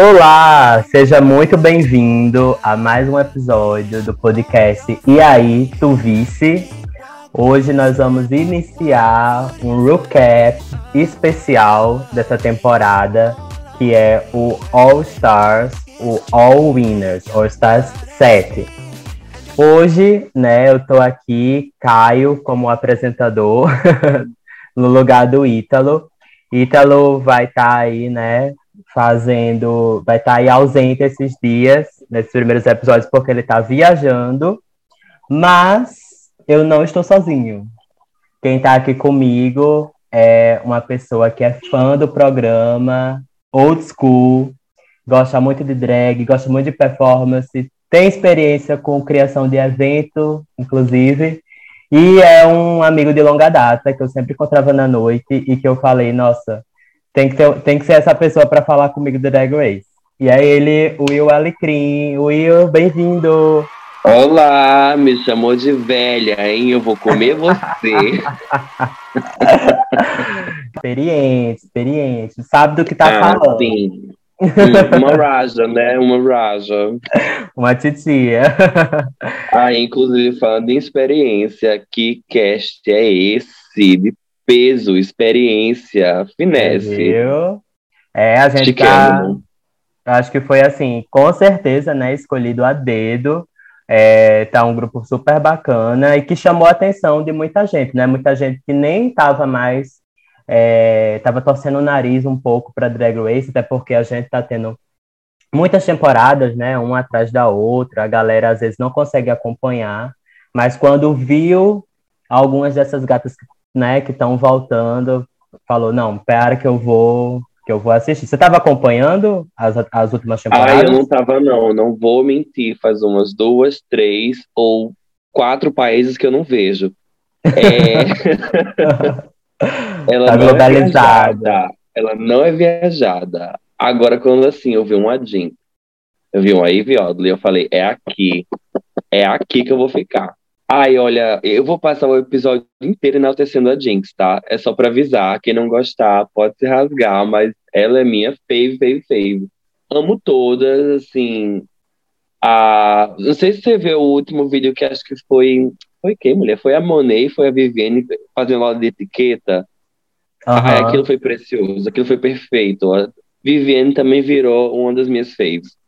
Olá, seja muito bem-vindo a mais um episódio do podcast E aí, tu vice? Hoje nós vamos iniciar um recap especial dessa temporada, que é o All Stars, o All Winners, All Stars 7. Hoje, né, eu tô aqui, Caio, como apresentador, no lugar do Ítalo. Ítalo vai estar tá aí, né, fazendo. Vai estar tá aí ausente esses dias, nesses primeiros episódios, porque ele está viajando. Mas eu não estou sozinho. Quem está aqui comigo é uma pessoa que é fã do programa, old school, gosta muito de drag, gosta muito de performance, tem experiência com criação de evento, inclusive, e é um amigo de longa data que eu sempre encontrava na noite e que eu falei, nossa, tem que, ter, tem que ser essa pessoa para falar comigo do Drag Race. E é ele, Will Alecrim. Will, bem-vindo! Olá, me chamou de velha, hein? Eu vou comer você. experiente, experiente. Sabe do que tá ah, falando. Sim. Uma raja, né? Uma raja. Uma titia. Ah, inclusive, falando em experiência, que cast é esse de peso, experiência, finesse. Viu? É, a gente tá. Acho que foi assim, com certeza, né? Escolhido a dedo. É, tá um grupo super bacana e que chamou a atenção de muita gente, né? Muita gente que nem tava mais. É, tava torcendo o nariz um pouco para Drag Race, até porque a gente tá tendo muitas temporadas, né? Uma atrás da outra, a galera às vezes não consegue acompanhar, mas quando viu algumas dessas gatas né, que estão voltando, falou, não, pera que eu vou que eu vou assistir. Você estava acompanhando as, as últimas temporadas? Ah, eu não estava não, não vou mentir, faz umas duas, três ou quatro países que eu não vejo. É... ela tá não é viajada, ela não é viajada. Agora, quando assim, eu vi um Adin, eu vi um Ivy Odley, eu falei, é aqui, é aqui que eu vou ficar. Ai, olha, eu vou passar o episódio inteiro enaltecendo a Jinx, tá? É só pra avisar, quem não gostar pode se rasgar, mas ela é minha fave, fave, fave. Amo todas, assim. A... Não sei se você viu o último vídeo que acho que foi. Foi quem, mulher? Foi a Monet, foi a Vivienne fazendo aula de etiqueta. Uhum. Ai, aquilo foi precioso, aquilo foi perfeito. A Vivienne também virou uma das minhas faves.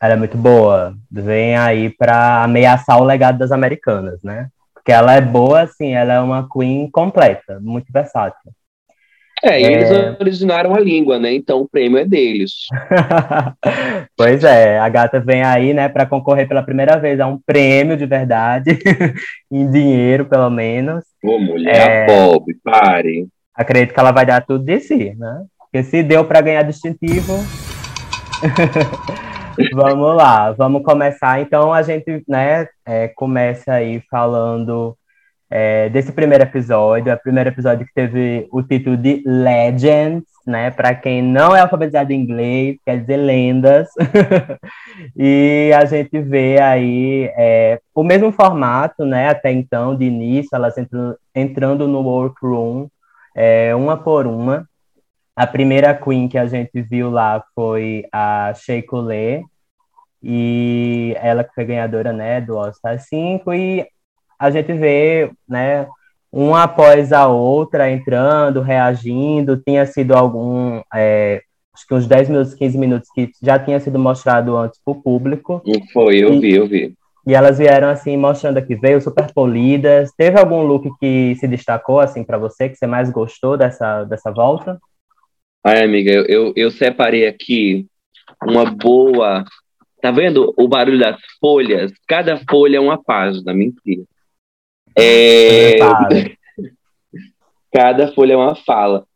Ela é muito boa. Vem aí para ameaçar o legado das americanas, né? Porque ela é boa, assim, ela é uma queen completa, muito versátil. É, e é... eles originaram a língua, né? Então o prêmio é deles. pois é, a gata vem aí, né, para concorrer pela primeira vez a um prêmio de verdade, em dinheiro, pelo menos. Ô, mulher é... pobre, pare. Acredito que ela vai dar tudo de si, né? Porque se deu para ganhar distintivo. vamos lá, vamos começar. Então a gente, né, é, começa aí falando é, desse primeiro episódio, é o primeiro episódio que teve o título de Legends, né? Para quem não é alfabetizado em inglês, quer dizer lendas. e a gente vê aí é, o mesmo formato, né? Até então, de início, elas entrando no workroom, é, uma por uma. A primeira Queen que a gente viu lá foi a Shea Coulee, e ela que foi ganhadora, né, do All Star 5, e a gente vê, né, uma após a outra entrando, reagindo, tinha sido algum, é, acho que uns 10 minutos, 15 minutos que já tinha sido mostrado antes para o público. Foi, eu e, vi, eu vi. E elas vieram assim, mostrando aqui, veio super polidas. Teve algum look que se destacou, assim, para você, que você mais gostou dessa, dessa volta? Ai, amiga, eu, eu, eu separei aqui uma boa. Tá vendo o barulho das folhas? Cada folha é uma página, mentira. É... Cada folha é uma fala.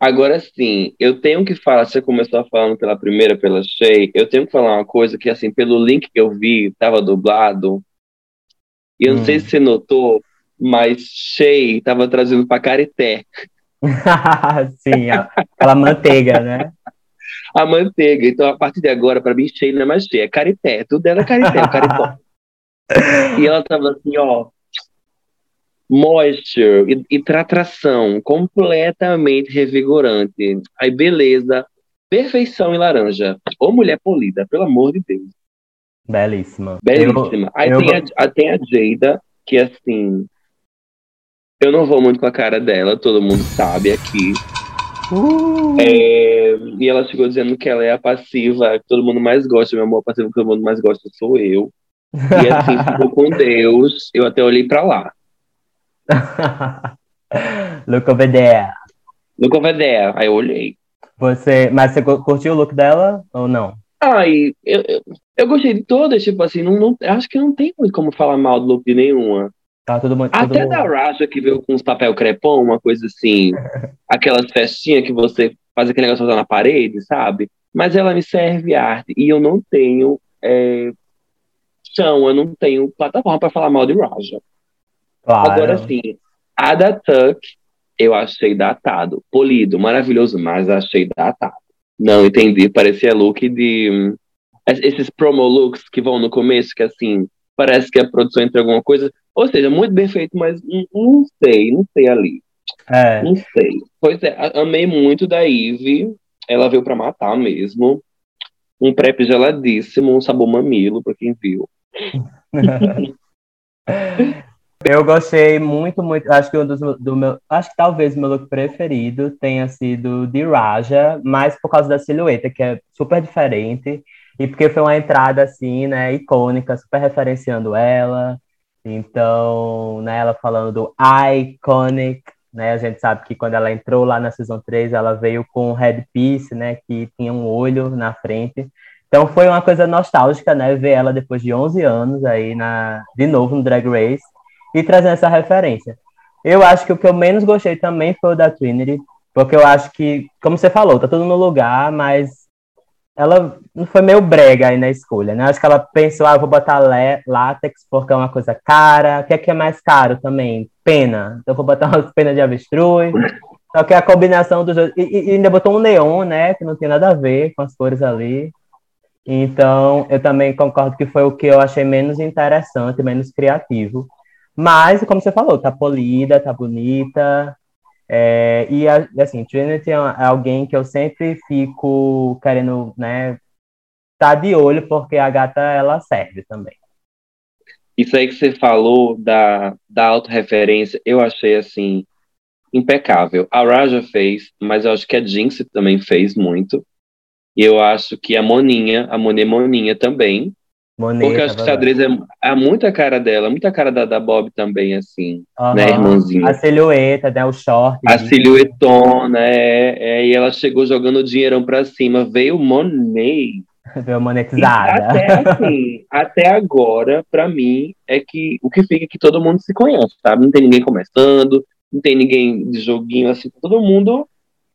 Agora sim, eu tenho que falar, você começou falando pela primeira, pela Shea, eu tenho que falar uma coisa que, assim, pelo link que eu vi, estava dublado, e eu hum. não sei hum. se você notou, mas Shea estava trazendo para Carité. sim, aquela manteiga, né? A manteiga. Então, a partir de agora, para mim, Shea não é mais Shea, é Carité. Tudo era Carité, o Caritó. e ela tava assim, ó, moisture e, e tratração completamente revigorante. Aí, beleza. perfeição em laranja. Ô mulher polida, pelo amor de Deus. Belíssima. Belíssima. Eu, Aí eu... Tem, a, tem a Jada, que assim. Eu não vou muito com a cara dela, todo mundo sabe aqui. Uh. É, e ela chegou dizendo que ela é a passiva que todo mundo mais gosta. Meu amor, a passiva que todo mundo mais gosta sou eu. E assim, ficou com Deus. Eu até olhei pra lá. look over there. Look over there. Aí eu olhei. Você, mas você curtiu o look dela ou não? Ai, eu, eu, eu gostei de todas, tipo assim, não, não, acho que não tem muito como falar mal do look de nenhuma. Tá todo mundo. Até da Raja que veio com uns papel crepom, uma coisa assim, aquelas festinhas que você faz aquele negócio na parede, sabe? Mas ela me serve arte e eu não tenho é, chão, eu não tenho plataforma para falar mal de Raja. Claro. Agora sim, a da Tuck eu achei datado, polido, maravilhoso, mas achei datado. Não entendi, parecia look de esses promo looks que vão no começo, que assim, parece que a produção entra alguma coisa, ou seja, muito bem feito, mas não, não sei, não sei ali. É. Não sei. Pois é, amei muito da Eve, ela veio para matar mesmo. Um prep geladíssimo, um sabor mamilo, para quem viu. Eu gostei muito, muito. Acho que um dos do meu, acho que talvez meu look preferido tenha sido de Raja, mas por causa da silhueta, que é super diferente, e porque foi uma entrada assim, né, icônica, super referenciando ela. Então, né, ela falando do iconic, né? A gente sabe que quando ela entrou lá na Season 3, ela veio com um headpiece, né, que tinha um olho na frente. Então foi uma coisa nostálgica, né, ver ela depois de 11 anos aí na de novo no Drag Race e trazendo essa referência. Eu acho que o que eu menos gostei também foi o da Trinity, porque eu acho que, como você falou, tá tudo no lugar, mas ela foi meio brega aí na escolha, né? Acho que ela pensou, ah, vou botar látex porque é uma coisa cara. O que é que é mais caro também? Pena. Então vou botar umas penas de avestruz. Só que a combinação dos dois. E, e, ainda botou um neon, né? Que não tem nada a ver com as cores ali. Então, eu também concordo que foi o que eu achei menos interessante, menos criativo. Mas, como você falou, tá polida, tá bonita. É, e, assim, Trinity é, é alguém que eu sempre fico querendo, né, tá de olho, porque a gata, ela serve também. Isso aí que você falou da, da autorreferência, eu achei, assim, impecável. A Raja fez, mas eu acho que a Jinx também fez muito. E eu acho que a Moninha, a Monet Moninha também, Moneta, Porque eu acho que xadrez é, é muita cara dela, muita cara da, da Bob também, assim, uhum. né, irmãzinha? A silhueta, né, o short. A silhuetona, é, é, e ela chegou jogando dinheirão pra cima, veio Monet. Veio monetizada. até, assim, até agora, pra mim, é que o que fica é que todo mundo se conhece, sabe? Não tem ninguém começando, não tem ninguém de joguinho, assim, todo mundo,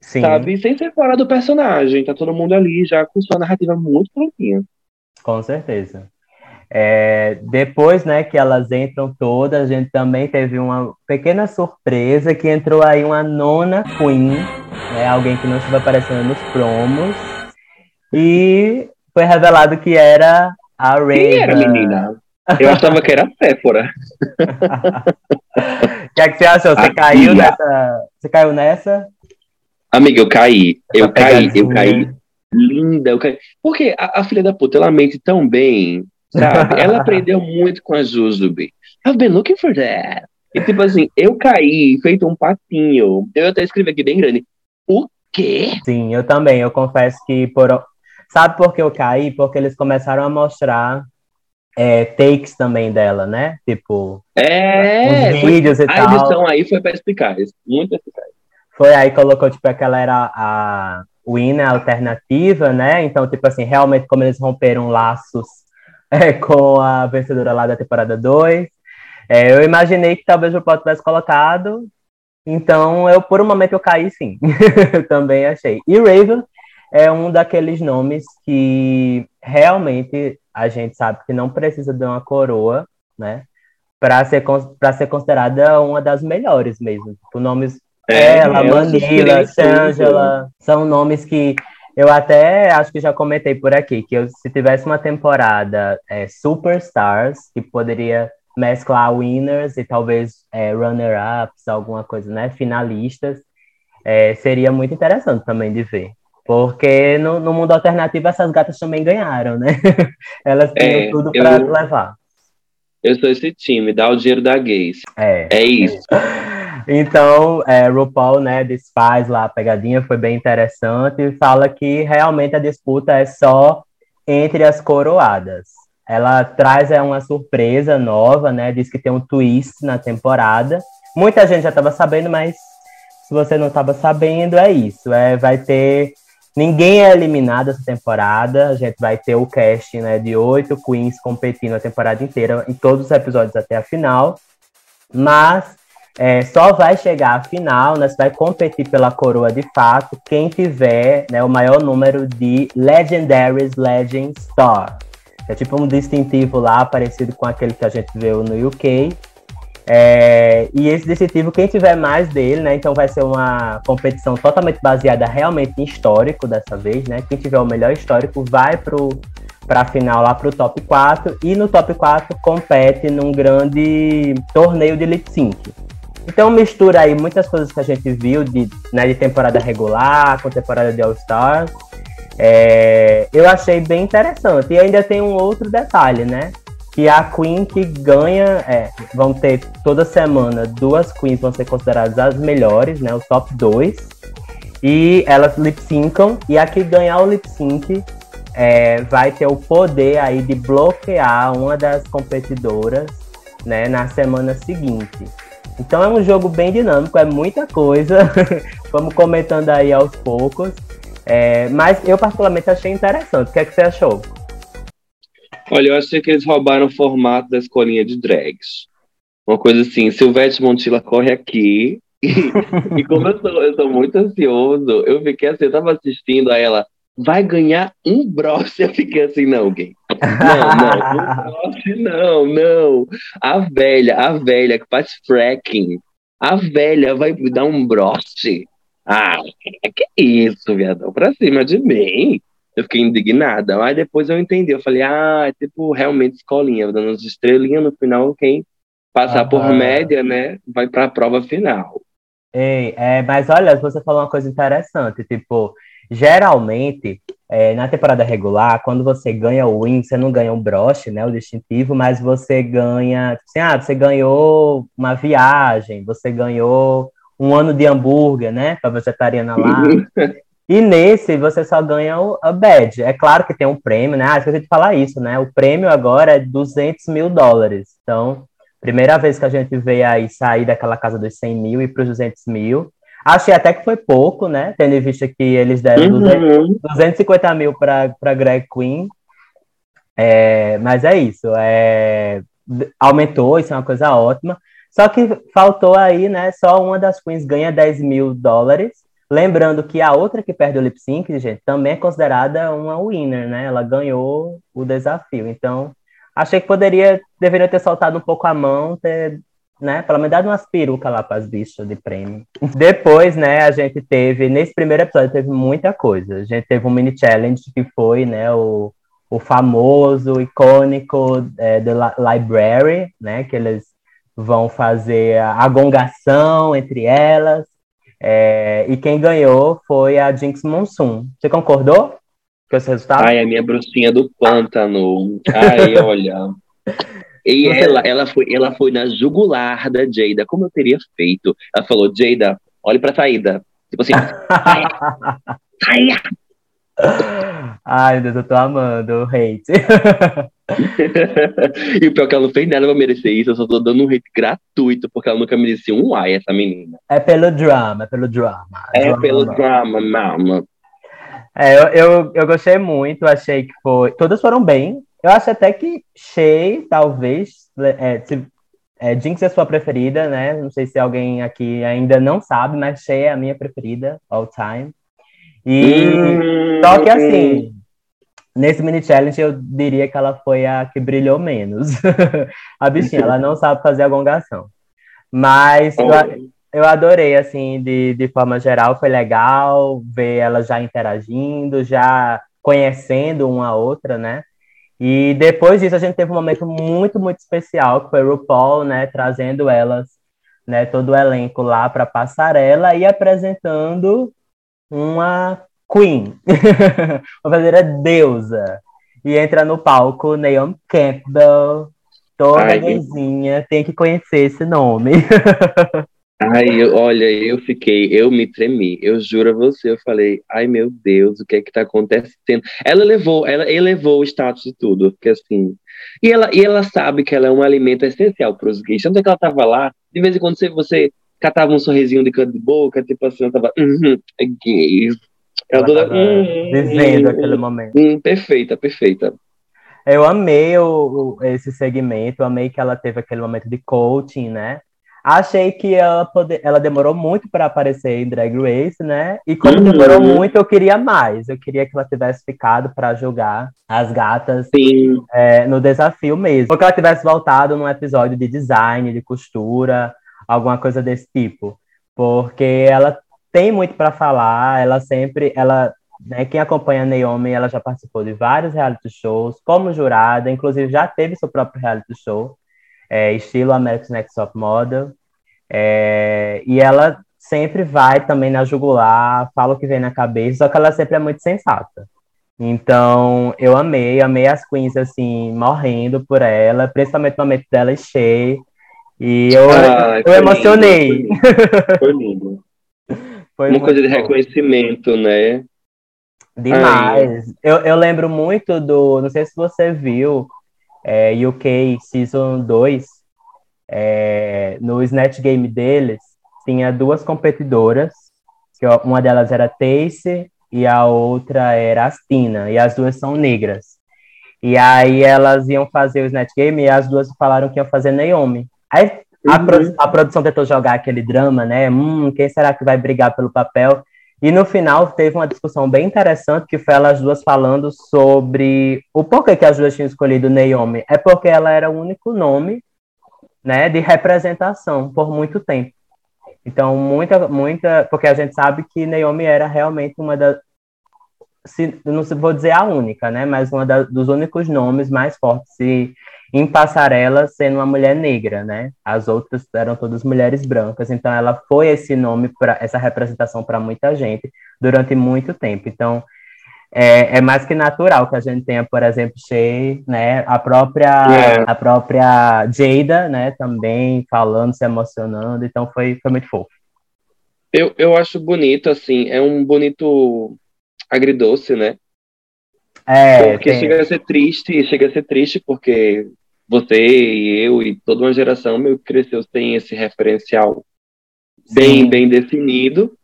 Sim. sabe? Sem ser fora do personagem, tá todo mundo ali já com sua narrativa muito prontinha. Com certeza. É, depois, né, que elas entram todas, a gente também teve uma pequena surpresa que entrou aí uma nona Queen, né, alguém que não estava aparecendo nos promos, e foi revelado que era a Raven. Quem era, menina? Eu achava que era a Sephora. O que é que você achou? Você caiu nessa? Você caiu nessa? Amiga, eu caí. Eu caí, eu caí linda. Eu caí. Porque a, a, filha da puta, ela mente tão bem, sabe? Ela aprendeu muito com a Jujube. I've been looking for that. E tipo assim, eu caí feito um patinho. Eu até escrevi aqui bem grande. O quê? Sim, eu também. Eu confesso que por. Sabe por que eu caí? Porque eles começaram a mostrar é, takes também dela, né? Tipo. É, vídeos foi, e a tal. A edição aí foi pra explicar isso. Muito eficaz. Foi aí colocou, tipo, aquela era a winner alternativa, né? Então, tipo assim, realmente como eles romperam laços é, com a vencedora lá da temporada 2, é, eu imaginei que talvez o Paul tivesse colocado, então eu por um momento eu caí sim, eu também achei. E Raven é um daqueles nomes que realmente a gente sabe que não precisa de uma coroa, né? Para ser, ser considerada uma das melhores mesmo. Tipo, nomes é, ela, é, Manila, Shangela, são nomes que eu até acho que já comentei por aqui, que eu, se tivesse uma temporada é, Superstars, que poderia mesclar winners e talvez é, runner-ups, alguma coisa, né, finalistas, é, seria muito interessante também de ver. Porque no, no, mundo alternativo essas gatas também ganharam, né? Elas tinham é, tudo para levar. Eu sou esse time, dá o dinheiro da gays. É. É isso. Então, é, RuPaul, né, desfaz lá a pegadinha, foi bem interessante, e fala que realmente a disputa é só entre as coroadas. Ela traz é, uma surpresa nova, né, diz que tem um twist na temporada. Muita gente já estava sabendo, mas se você não estava sabendo, é isso. É, vai ter Ninguém é eliminado essa temporada. A gente vai ter o cast né, de oito queens competindo a temporada inteira, em todos os episódios até a final. Mas é, só vai chegar à final, né, vai competir pela coroa de fato, quem tiver né, o maior número de Legendaries Legend Star. É tipo um distintivo lá, parecido com aquele que a gente viu no UK. É, e esse distintivo, quem tiver mais dele, né? Então vai ser uma competição totalmente baseada realmente em histórico dessa vez, né? Quem tiver o melhor histórico vai para a final lá para o top 4 e no top 4 compete num grande torneio de lip sync. Então mistura aí muitas coisas que a gente viu de, né, de temporada regular com temporada de All Stars. É, eu achei bem interessante. E ainda tem um outro detalhe, né? que a Queen que ganha, é, vão ter toda semana duas Queens vão ser consideradas as melhores, né, o top 2, e elas lip syncam, e a que ganhar o lip sync é, vai ter o poder aí de bloquear uma das competidoras, né, na semana seguinte. Então é um jogo bem dinâmico, é muita coisa, vamos comentando aí aos poucos, é, mas eu particularmente achei interessante. O que é que você achou? Olha, eu achei que eles roubaram o formato da escolinha de drags. Uma coisa assim, Silvete Montilla corre aqui. E, como eu sou, eu sou muito ansioso, eu fiquei assim, eu tava assistindo a ela, vai ganhar um broche. Eu fiquei assim, não, gay. Não, não, não, não. A velha, a velha que faz fracking, a velha vai me dar um broche. Ah, que isso, viadão, pra cima de mim eu fiquei indignada. Mas depois eu entendi, eu falei, ah, é tipo realmente escolinha, dando as estrelinhas no final, quem passar ah, por média, né, vai para a prova final. Ei, é, mas olha, você falou uma coisa interessante, tipo, geralmente, é, na temporada regular, quando você ganha o win, você não ganha um broche, né, o distintivo, mas você ganha, tipo assim, ah, você ganhou uma viagem, você ganhou um ano de hambúrguer, né, para vegetariana lá. E nesse você só ganha o, a badge. É claro que tem um prêmio, né? Ah, esqueci de falar isso, né? O prêmio agora é 200 mil dólares. Então, primeira vez que a gente vê aí sair daquela casa dos 100 mil e para os 200 mil. Achei até que foi pouco, né? Tendo em vista que eles deram uhum. 200, 250 mil para Greg Queen. É, mas é isso. É, aumentou, isso é uma coisa ótima. Só que faltou aí, né? Só uma das queens ganha 10 mil dólares Lembrando que a outra que perde o lip sync, gente, também é considerada uma winner, né? Ela ganhou o desafio. Então, achei que poderia, deveria ter soltado um pouco a mão, ter, né? Pelo menos dado umas perucas lá para as bichas de prêmio. Depois, né, a gente teve, nesse primeiro episódio, teve muita coisa. A gente teve um mini challenge que foi, né, o, o famoso, icônico é, The Library, né? Que eles vão fazer a gongação entre elas é, e quem ganhou foi a Jinx Monsoon. Você concordou com esse resultado? Ai, a minha bruxinha do pântano. Ai, olha. E ela, ela, foi, ela foi na jugular da Jada. Como eu teria feito? Ela falou, Jada, olhe pra saída. Tipo assim, saia! saia! Ai, Deus, eu tô amando o hate. e o pior é que ela não fez nada pra merecer isso, eu só tô dando um hate gratuito, porque ela nunca merecia um ai, essa menina. É pelo drama, é pelo drama. É drama. pelo drama, mama. É, eu, eu, eu gostei muito, achei que foi. Todas foram bem. Eu acho até que Shay, talvez, é, se, é, Jinx é sua preferida, né? Não sei se alguém aqui ainda não sabe, mas Shay é a minha preferida all time. E hum, só que assim, nesse mini challenge eu diria que ela foi a que brilhou menos. a bichinha, ela não sabe fazer a gongação. Mas eu, eu adorei, assim, de, de forma geral, foi legal ver ela já interagindo, já conhecendo uma a outra, né? E depois disso a gente teve um momento muito, muito especial, que foi o RuPaul, né, trazendo elas, né, todo o elenco lá para passarela e apresentando uma Queen. vou fazer a deusa. E entra no palco Naomi Campbell, toda Ai, gayzinha, tem que conhecer esse nome. Ai, eu- olha, eu fiquei, eu me tremi, eu juro a você, eu falei, ai meu Deus, o que é que tá acontecendo? Ela levou, ela elevou o status de tudo, porque assim, e ela, e ela sabe que ela é um alimento essencial para os gays, tanto é que ela tava lá, de vez em quando você, você catava um sorrisinho de canto de boca, tipo assim, ela tava, uhum, é gays. Ela, Ela toda, hum, vivendo hum, aquele momento. hum, perfeita, perfeita. Eu amei o, o- esse segmento, amei que ela teve aquele momento de coaching, né? Achei que ela, pode, ela demorou muito para aparecer em Drag Race, né? E como Uhum. demorou muito, eu queria mais. Eu queria que ela tivesse ficado para jogar as gatas Sim, é, no desafio mesmo. Ou que ela tivesse voltado num episódio de design, de costura, alguma coisa desse tipo. Porque ela tem muito para falar, ela sempre, ela, né, quem acompanha a Naomi, ela já participou de vários reality shows como jurada, inclusive já teve seu próprio reality show, é, estilo America's Next Top Model. É, e ela sempre vai também na jugular, fala o que vem na cabeça, só que ela sempre é muito sensata. Então, eu amei, amei as queens, assim, morrendo por ela, principalmente no momento dela cheia. E eu, Ai, eu emocionei. lindo, foi lindo, Foi Uma coisa de bom. reconhecimento, né? Demais. Eu, eu lembro muito do. Não sei se você viu é, UK Season 2. é, no Snatch Game deles, tinha duas competidoras. Que uma delas era Tace e a outra era Astina. E as duas são negras. E aí elas iam fazer o Snatch Game e as duas falaram que iam fazer Naomi. Aí a, Uhum. pro- a produção tentou jogar aquele drama, né? Hum, quem será que vai brigar pelo papel? E no final teve uma discussão bem interessante que foi elas duas falando sobre o porquê que as duas tinham escolhido Naomi. É porque ela era o único nome, né, de representação por muito tempo. Então, muita, muita, porque a gente sabe que Naomi era realmente uma das, se, não vou dizer a única, né, mas da- dos únicos nomes mais fortes e, em passarela sendo uma mulher negra, né? As outras eram todas mulheres brancas, então ela foi esse nome para essa representação para muita gente durante muito tempo. Então, é, é mais que natural que a gente tenha, por exemplo, Shay, né? A própria, É. a própria Jada, né? Também falando, se emocionando. Então foi, foi muito fofo. Eu, eu acho bonito, assim, é um bonito agridoce, né? É, Porque tem- chega a ser triste, chega a ser triste porque você e eu e toda uma geração meio que cresceu sem esse referencial bem, sim, bem definido.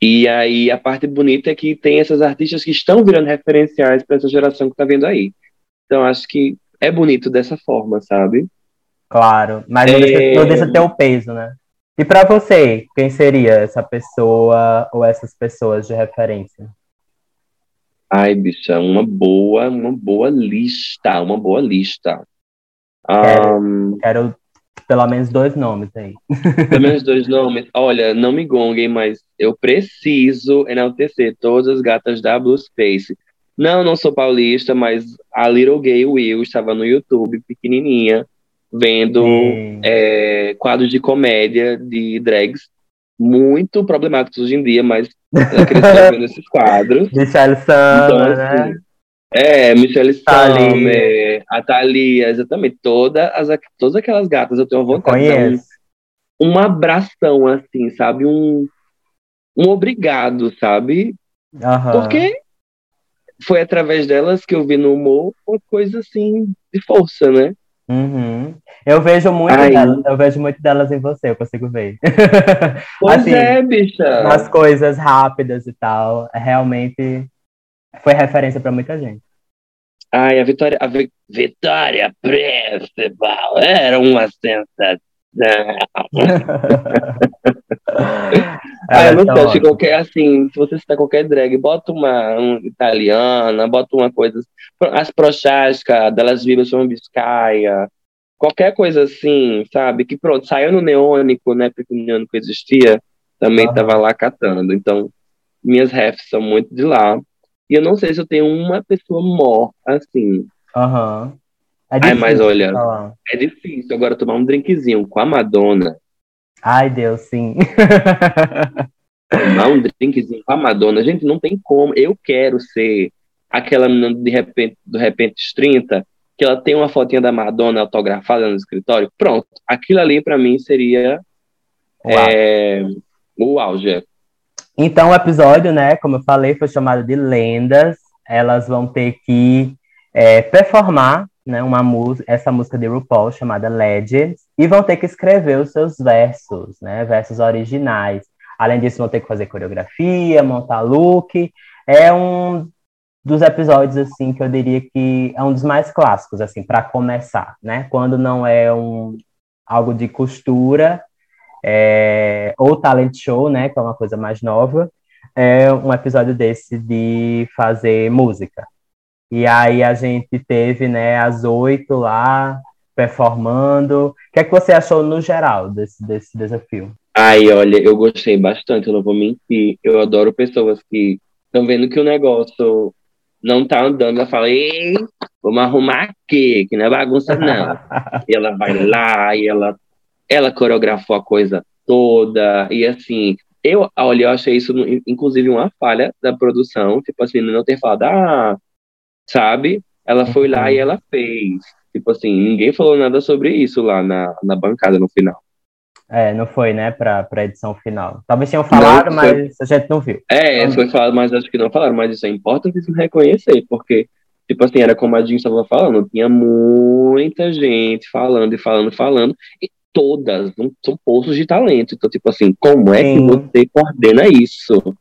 E aí a parte bonita é que tem essas artistas que estão virando referenciais para essa geração que tá vindo aí. Então acho que é bonito dessa forma, sabe? claro. Mas não, deixa, É. não deixa ter o peso, né? E para você, quem seria essa pessoa ou essas pessoas de referência? Ai, bicha, uma boa, uma boa lista, uma boa lista. Quero. Ahn, Quero pelo menos dois nomes aí. Pelo menos dois nomes. Olha, não me gonguem, mas eu preciso enaltecer todas as gatas da Blue Space. Não, não sou paulista, mas a Little Gay Will estava no YouTube, pequenininha, vendo é, quadros de comédia de drags muito problemáticos hoje em dia, mas ela cresceu vendo esses quadros. Michelle Então, Sama, né? assim, é, Michelle Thalia. Summer, a Thalia, exatamente. Toda as, todas aquelas gatas eu tenho vontade de dar um Conheço. um abração, assim, sabe? Um, um obrigado, sabe? Porque foi através delas que eu vi no humor uma coisa assim de força, né? Uhum. Eu vejo muito Ai. delas, eu vejo muito delas em você, eu consigo ver. Pois Assim, é, bicha. Nas coisas rápidas e tal, realmente foi referência para muita gente. Ai, a Vitória, a Vi- Vitória Principal era uma sensação. Ah, não sei, se qualquer, assim, se você citar qualquer drag, bota uma um, italiana, bota uma coisa, as Prochasca, Delas Vivas são Biscaia, qualquer coisa assim, sabe, que pronto, saiu no Neônico, né, porque o Neônico existia, também tava lá catando, então, minhas refs são muito de lá, e eu não sei se eu tenho uma pessoa mó, assim, Aham. É Ai, mas olha- falar. é difícil. Agora tomar um drinkzinho com a Madonna, Ai, Deus, sim. tomar um drinkzinho com a Madonna. Gente, não tem como. Eu quero ser aquela menina de repente, do repente 30, que ela tem uma fotinha da Madonna autografada no escritório. Pronto, aquilo ali para mim seria é, o auge. Então, o episódio, né, como eu falei, foi chamado de Lendas. Elas vão ter que é, performar né, uma música, essa música de RuPaul chamada Legends, e vão ter que escrever os seus versos, né, versos originais. Além disso, vão ter que fazer coreografia, montar look. É um dos episódios assim que eu diria que é um dos mais clássicos assim para começar, né? Quando não é um algo de costura é, ou talent show, né? Que é uma coisa mais nova, é um episódio desse de fazer música. E aí a gente teve, né, as oito lá performando. O que é que você achou no geral desse, desse desafio? Ai, olha, eu gostei bastante, eu não vou mentir. Eu adoro pessoas que estão vendo que o negócio não tá andando, ela fala, ei, vamos arrumar aqui, que não é bagunça, não. e ela vai lá e ela, ela coreografou a coisa toda, e assim, eu, olha, eu achei isso, inclusive, uma falha da produção, tipo assim, não ter falado, ah, sabe? Ela foi lá e ela fez. Tipo assim, ninguém falou nada sobre isso lá na, na bancada no final. É, não foi, né, pra, pra edição final. Talvez tenham falado, não, foi... mas a gente não viu. É, foi falado, mas acho que não falaram, mas isso é importante reconhecer, porque, tipo assim, era como a Jean estava falando, tinha muita gente falando e falando, falando, e todas são poços de talento. Então, tipo assim, como é Sim. que você coordena isso?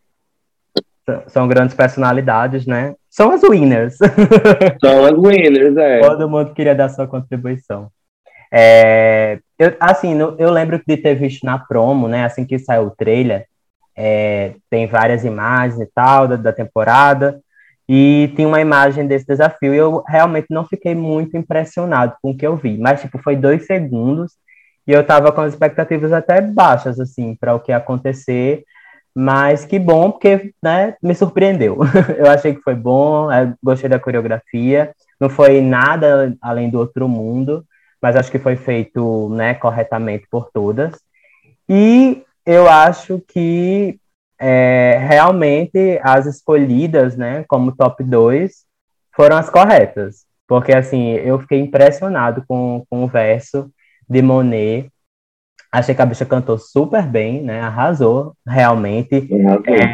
São grandes personalidades, né? São as winners. São as winners, é. Todo mundo queria dar sua contribuição. É, eu, assim, eu lembro de ter visto na promo, né? Assim que saiu o trailer, é, tem várias imagens e tal da, da temporada, e tem uma imagem desse desafio, e eu realmente não fiquei muito impressionado com o que eu vi, mas, tipo, foi dois segundos, e eu tava com as expectativas até baixas, assim, para o que ia acontecer, mas que bom, porque, né, me surpreendeu. eu achei que foi bom, gostei da coreografia, não foi nada além do outro mundo, mas acho que foi feito né, corretamente por todas. E eu acho que é, realmente as escolhidas né, como top 2 foram as corretas. Porque assim, eu fiquei impressionado com, com o verso de Monet. Achei que a bicha cantou super bem, né? Arrasou, realmente.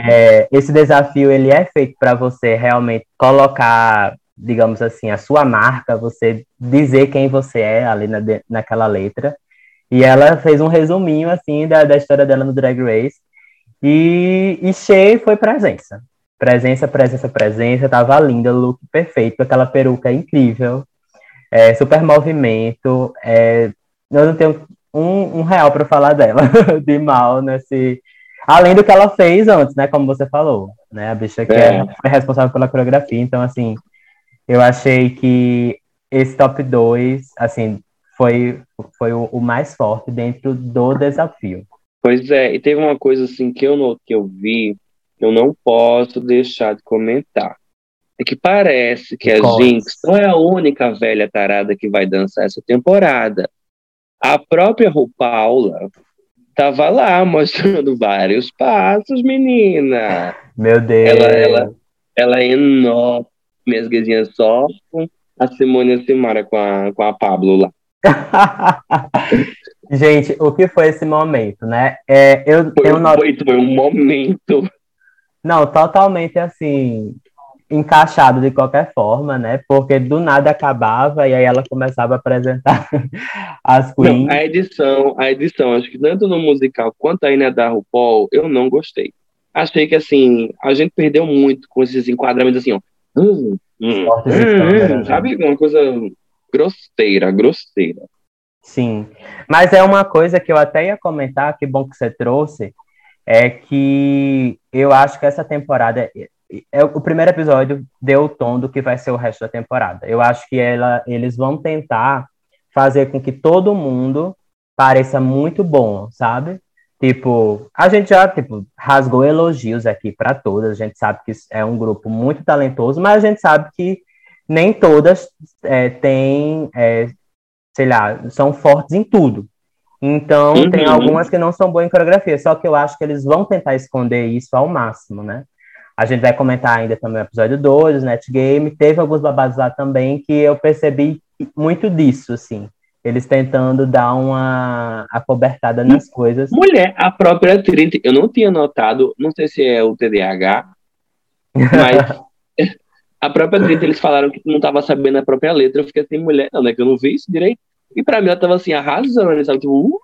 É, esse desafio ele é feito para você realmente colocar digamos assim, a sua marca, você dizer quem você é ali na, naquela letra. E ela fez um resuminho, assim, da, da história dela no Drag Race. E, e Shea foi presença. Presença, presença, presença. Tava linda, look perfeito, aquela peruca incrível. É, super movimento. É, eu não tenho um, um real para falar dela, de mal nesse... Além do que ela fez antes, né? Como você falou, né? A bicha que é, é responsável pela coreografia. Então, assim, eu achei que esse top 2, assim, foi, foi o, o, mais forte dentro do desafio. Pois é, e teve uma coisa assim que eu, que eu vi, que eu não posso deixar de comentar. É que parece que a Jinx não é a única velha tarada que vai dançar essa temporada. A própria RuPaula tava lá mostrando vários passos, menina. Meu Deus. Ela, ela, ela é enorme minhas guezinhas só a Simone e a Simara com a, com a Pablo lá. Gente, o que foi esse momento, né? É, eu foi, not... foi, foi um momento. Não, totalmente assim, encaixado de qualquer forma, né? Porque do nada acabava e aí ela começava a apresentar as queens. Não, a edição, a edição, acho que tanto no musical quanto ainda da RuPaul, eu não gostei. Achei que assim, a gente perdeu muito com esses enquadramentos assim, ó. Hum, hum, hum, sabe? Uma coisa grosseira, grosseira. Sim, mas é uma coisa que eu até ia comentar, que bom que você trouxe, é que eu acho que essa temporada, é, o primeiro episódio deu o tom do que vai ser o resto da temporada. Eu acho que ela, eles vão tentar fazer com que todo mundo pareça muito bom, sabe? Tipo, a gente já tipo, rasgou elogios aqui para todas. A gente sabe que é um grupo muito talentoso, mas a gente sabe que nem todas é, têm, é, sei lá, são fortes em tudo. Então, uhum. tem algumas que não são boas em coreografia, só que eu acho que eles vão tentar esconder isso ao máximo, né? A gente vai comentar ainda também o episódio 2, o Net Game. Teve alguns babados lá também que eu percebi muito disso, assim. Eles tentando dar uma acobertada nas coisas. Mulher, a própria Trinity, eu não tinha notado, não sei se é o TDAH, mas a própria Trinity, eles falaram que não estava sabendo a própria letra. Eu fiquei assim, mulher, não, é que eu não vi isso direito. E pra mim ela tava assim, arrasando, sabe? Tipo, uh,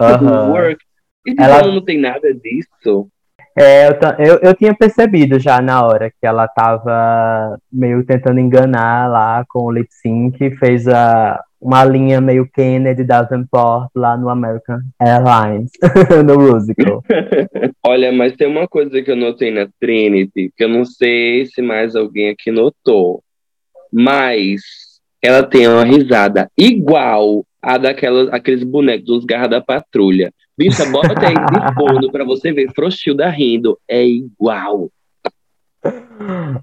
uh work. E ela não tem nada disso. É, eu, eu, eu tinha percebido já na hora que ela tava meio tentando enganar lá com o lip sync, fez a, uma linha meio Kennedy Davenport lá no American Airlines, no musical. Olha, mas tem uma coisa que eu notei na Trinity, que eu não sei se mais alguém aqui notou, mas ela tem uma risada igual a daquelas, aqueles bonecos dos garras da patrulha. Bicha, bota aí de fundo pra você ver. Frouxilda rindo. É igual.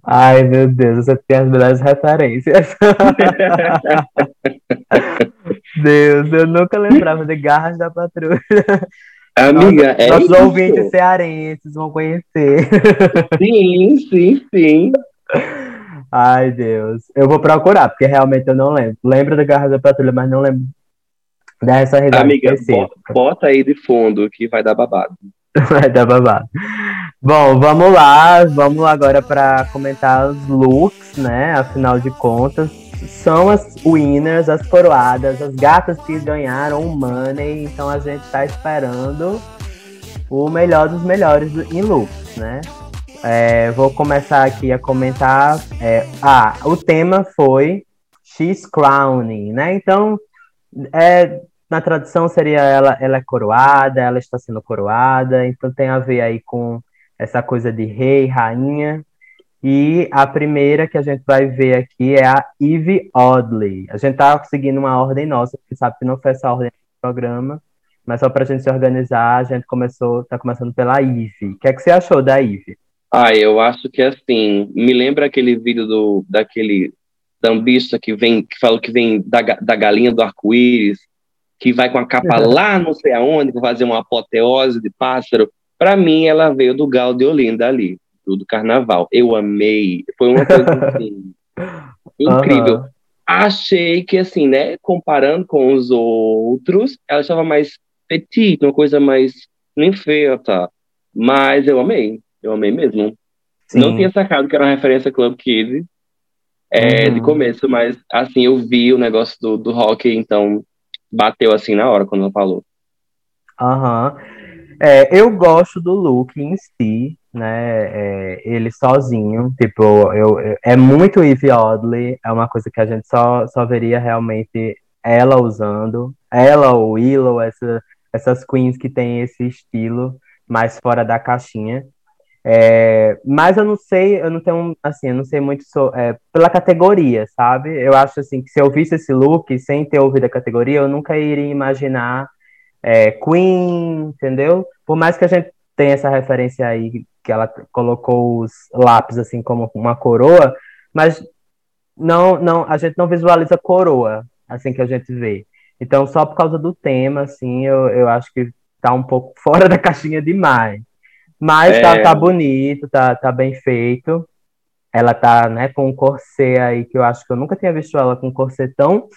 Ai, meu Deus, você tem as melhores referências. Deus, eu nunca lembrava de Garras da Patrulha. Amiga, Nossa, é Nossos isso. ouvintes cearenses vão conhecer. Sim, sim, sim. Ai, Deus. Eu vou procurar, porque realmente eu não lembro. Lembro da Garras da Patrulha, mas não lembro dessa risada Amiga, bota, bota aí de fundo que vai dar babado. vai dar babado. Bom, vamos lá. Vamos agora para comentar os looks, né? Afinal de contas, são as winners, as coroadas, as gatas que ganharam o money. Então a gente está esperando o melhor dos melhores em looks, né? É, vou começar aqui a comentar. É, ah, o tema foi She's Crowning, né? Então, é, na tradução seria ela, ela é coroada, ela está sendo coroada, então tem a ver aí com essa coisa de rei, rainha. E a primeira que a gente vai ver aqui é a Eve Oddly. A gente tá seguindo uma ordem nossa, porque sabe que não foi essa ordem do programa, mas só para a gente se organizar, a gente começou, tá começando pela Eve. O que é que você achou da Eve? Ah, eu acho que assim, me lembra aquele vídeo do daquele tambista que vem, que fala que vem da, da galinha do arco-íris, que vai com a capa uhum. lá não sei aonde, para fazer uma apoteose de pássaro. Para mim, ela veio do Gal de Olinda ali, do, do carnaval. Eu amei. Foi uma coisa assim, incrível. Uhum. Achei que, assim, né, comparando com os outros, ela estava mais petite, uma coisa mais nem feia, tá? Mas eu amei. Eu amei mesmo. Sim. Não tinha sacado que era uma referência Club Kids é, uhum. de começo, mas assim, eu vi o negócio do, do rock, então bateu assim na hora quando ela falou. Aham. Uhum. É, eu gosto do look em si, né? É, ele sozinho, tipo, eu, eu, é muito Eve Oddly, é uma coisa que a gente só, só veria realmente ela usando, ela ou Willow, essa, essas queens que tem esse estilo mais fora da caixinha. É, mas eu não sei, eu não tenho, assim, eu não sei muito so, é, pela categoria, sabe? Eu acho, assim, que se eu visse esse look sem ter ouvido a categoria, eu nunca iria imaginar é, Queen, entendeu? Por mais que a gente tenha essa referência aí, que ela colocou os lápis, assim, como uma coroa, mas não, não, a gente não visualiza coroa, assim, que a gente vê. Então, só por causa do tema, assim, eu, eu acho que tá um pouco fora da caixinha demais. Mas tá, é... tá, tá bonito, tá, tá bem feito. Ela tá, né, com um corset aí que eu acho que eu nunca tinha visto ela com um corset tão,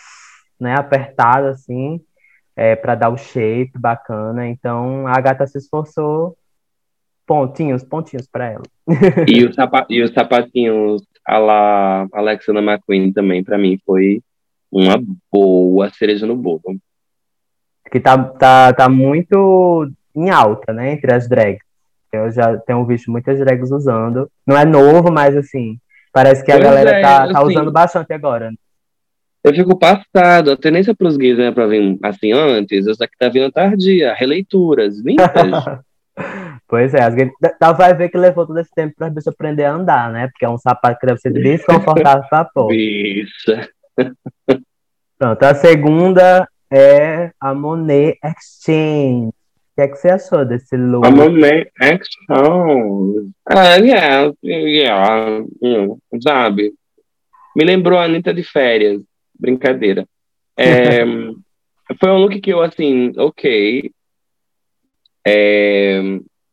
né, apertado assim, é, para dar o shape bacana. Então a gata se esforçou pontinhos, pontinhos para ela. E, o sapa e os sapatinhos a la Alexander McQueen também, para mim, foi uma boa cereja no bolo. Que tá, tá, tá muito em alta, né, entre as drags. Eu já tenho visto muitas drags usando. Não é novo, mas assim, parece que a pois galera é, tá, tá assim, usando bastante agora. Eu fico passado. A tendência para os gays né, para vir assim antes, essa que tá vindo tardia, releituras, pois é, as gays, vai ver que levou todo esse tempo para a bicha aprender a andar, né? Porque é um sapato que deve ser desconfortável pra pôr. Isso. Pronto, a segunda é a Monet Exchange que é que você achou desse look? A Action. Ah, yeah, yeah, yeah, sabe? Me lembrou a Anitta de férias. Brincadeira. É, Foi um look que eu, assim, ok. É,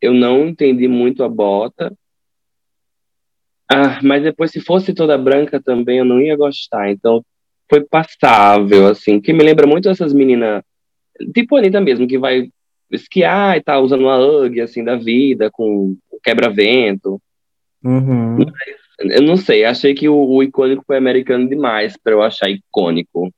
eu não entendi muito a bota. Ah, mas depois, se fosse toda branca também, eu não ia gostar. Então, foi passável, assim. Que me lembra muito essas meninas, tipo a Anitta mesmo, que vai esquiar e tá usando uma UGG, assim, da vida, com quebra-vento. Uhum. Eu não sei, achei que o, o icônico foi americano demais para eu achar icônico.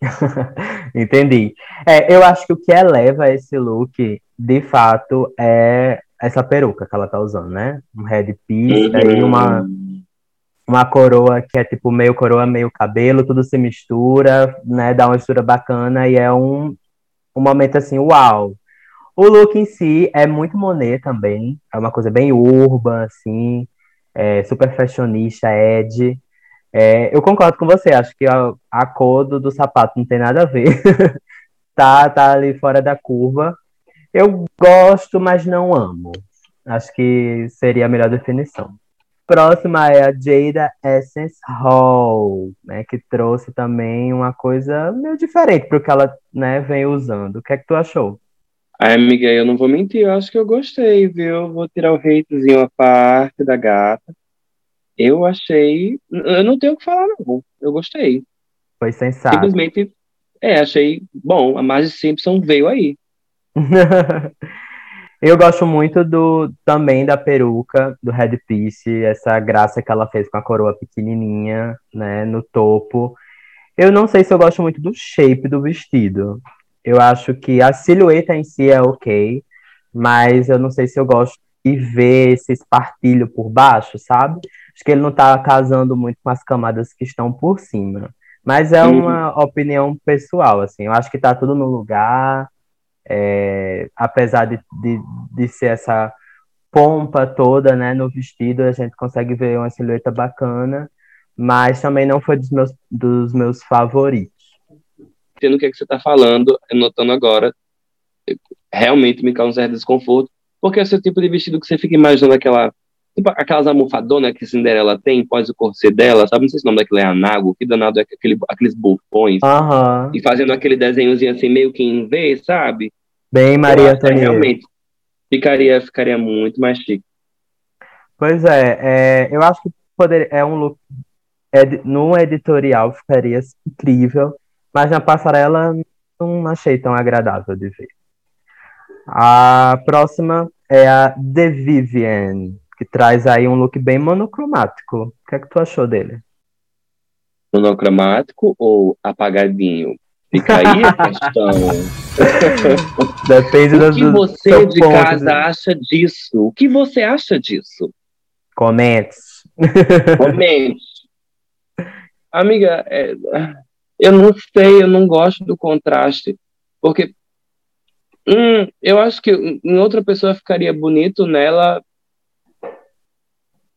Entendi. É, eu acho que o que eleva esse look, de fato, é essa peruca que ela tá usando, né? Um headpiece, uhum. aí uma, uma coroa que é tipo meio coroa, meio cabelo, tudo se mistura, né? Dá uma mistura bacana e é um, um momento assim, uau! O look em si é muito Monet também, é uma coisa bem urban, assim, é super fashionista, Ed. É, eu concordo com você, acho que a, a cor do, do sapato não tem nada a ver. tá, tá ali fora da curva. Eu gosto, mas não amo. Acho que seria a melhor definição. Próxima é a Jada Essence Hall, né, que trouxe também uma coisa meio diferente para o que ela né, vem usando. O que é que tu achou? Ai, amiga, eu não vou mentir, eu acho que eu gostei, viu? Vou tirar o hatezinho a parte da gata. Eu achei. Eu não tenho o que falar, não. Eu gostei. Foi sensato. Simplesmente, é, achei bom. A Marge Simpson veio aí. eu gosto muito do também da peruca, do headpiece, essa graça que ela fez com a coroa pequenininha, né, no topo. Eu não sei se eu gosto muito do shape do vestido. Eu acho que a silhueta em si é ok, mas eu não sei se eu gosto de ver esse espartilho por baixo, sabe? Acho que ele não está casando muito com as camadas que estão por cima. Mas é uhum. uma uhum. opinião pessoal, assim. Eu acho que está tudo no lugar, é, apesar de, de, de ser essa pompa toda, né, no vestido, a gente consegue ver uma silhueta bacana, mas também não foi dos meus, dos meus favoritos. Entendo o que, é que você está falando, notando agora, realmente me causa um certo desconforto, porque é o seu tipo de vestido que você fica imaginando aquela Tipo aquelas almofadonas que Cinderela tem, pós o corset dela, sabe? Não sei se o nome daquilo é anago, que danado é aquele, aqueles bufões. Uhum. E fazendo aquele desenhozinho assim, meio que em V, sabe? Bem Maria Antonieta. Realmente, ficaria, ficaria muito mais chique. Pois é, é eu acho que poder, é um look, ed, no editorial ficaria incrível, mas na passarela não achei tão agradável de ver. A próxima é a The Vivienne que traz aí um look bem monocromático. O que é que tu achou dele? Monocromático ou apagadinho? Fica aí a questão. Depende o que você de casa de... acha disso? O que você acha disso? Comente. Comente. Amiga, é, eu não sei, eu não gosto do contraste, porque hum, eu acho que em outra pessoa ficaria bonito nela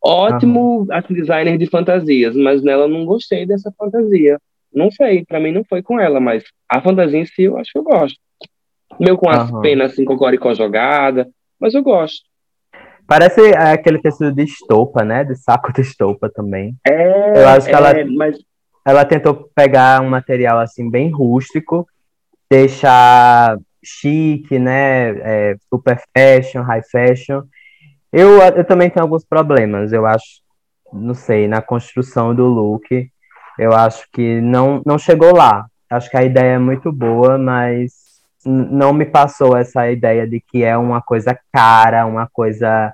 Ótimo ah. designer de fantasias, mas nela não gostei dessa fantasia. Não sei, para mim não foi com ela, mas a fantasia em si eu acho que eu gosto. Meu com as penas assim, com coricó jogada, mas eu gosto. Parece é, aquele tecido de estopa, né? De saco de estopa também. É, eu acho que é, ela, mas... ela tentou pegar um material assim bem rústico, deixar chique, né? É, super fashion, high fashion, eu, eu também tenho alguns problemas, eu acho, não sei, na construção do look, eu acho que não, não chegou lá. Acho que a ideia é muito boa, mas não me passou essa ideia de que é uma coisa cara, uma coisa